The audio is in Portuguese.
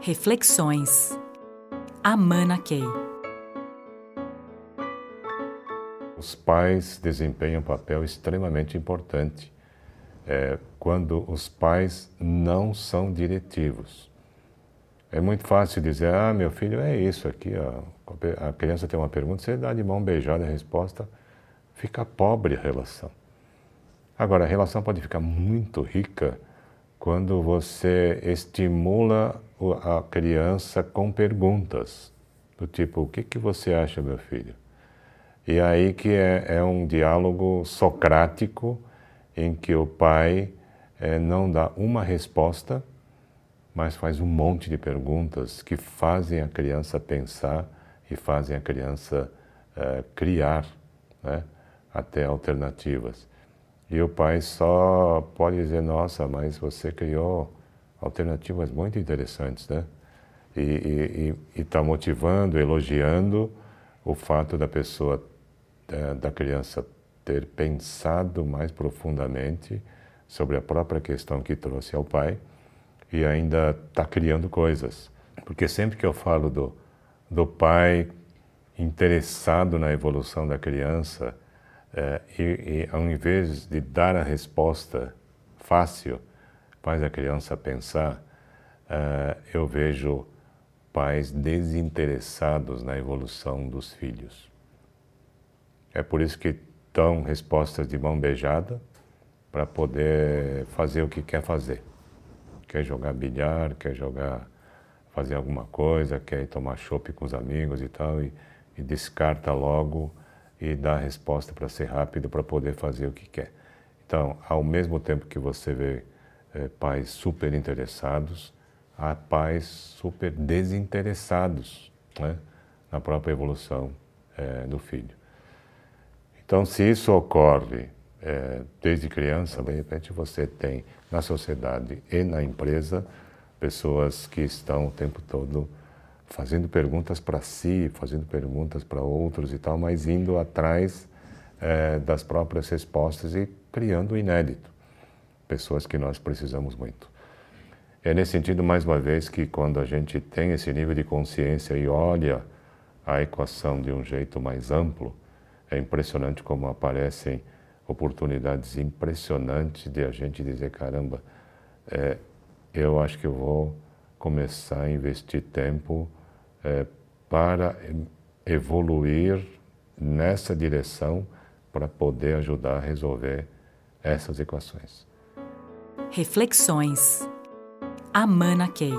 Reflexões. Amana Key. Os pais desempenham um papel extremamente importante é, quando os pais não são diretivos. É muito fácil dizer, ah, meu filho é isso aqui, ó. a criança tem uma pergunta, você dá de mão beijada a resposta, fica pobre a relação. Agora, a relação pode ficar muito rica quando você estimula a criança com perguntas, do tipo, o que, que você acha, meu filho? E aí que é, é um diálogo socrático em que o pai é, não dá uma resposta, mas faz um monte de perguntas que fazem a criança pensar e fazem a criança é, criar né, até alternativas. E o pai só pode dizer, nossa, mas você criou alternativas muito interessantes, né? E está motivando, elogiando o fato da pessoa, da criança ter pensado mais profundamente sobre a própria questão que trouxe ao pai e ainda está criando coisas. Porque sempre que eu falo do, do pai interessado na evolução da criança, é, e, e, ao invés de dar a resposta fácil, faz a criança pensar, é, eu vejo pais desinteressados na evolução dos filhos. É por isso que dão respostas de mão beijada para poder fazer o que quer fazer. Quer jogar bilhar, quer jogar, fazer alguma coisa, quer ir tomar chopp com os amigos e tal, e, e descarta logo e dá a resposta para ser rápido para poder fazer o que quer. Então, ao mesmo tempo que você vê é, pais super interessados, há pais super desinteressados né, na própria evolução é, do filho. Então, se isso ocorre é, desde criança, de repente você tem na sociedade e na empresa pessoas que estão o tempo todo fazendo perguntas para si, fazendo perguntas para outros e tal, mas indo atrás é, das próprias respostas e criando o inédito. Pessoas que nós precisamos muito. É nesse sentido, mais uma vez, que quando a gente tem esse nível de consciência e olha a equação de um jeito mais amplo, é impressionante como aparecem oportunidades impressionantes de a gente dizer: caramba, é, eu acho que eu vou começar a investir tempo é, para evoluir nessa direção para poder ajudar a resolver essas equações. Reflexões. Amana Key.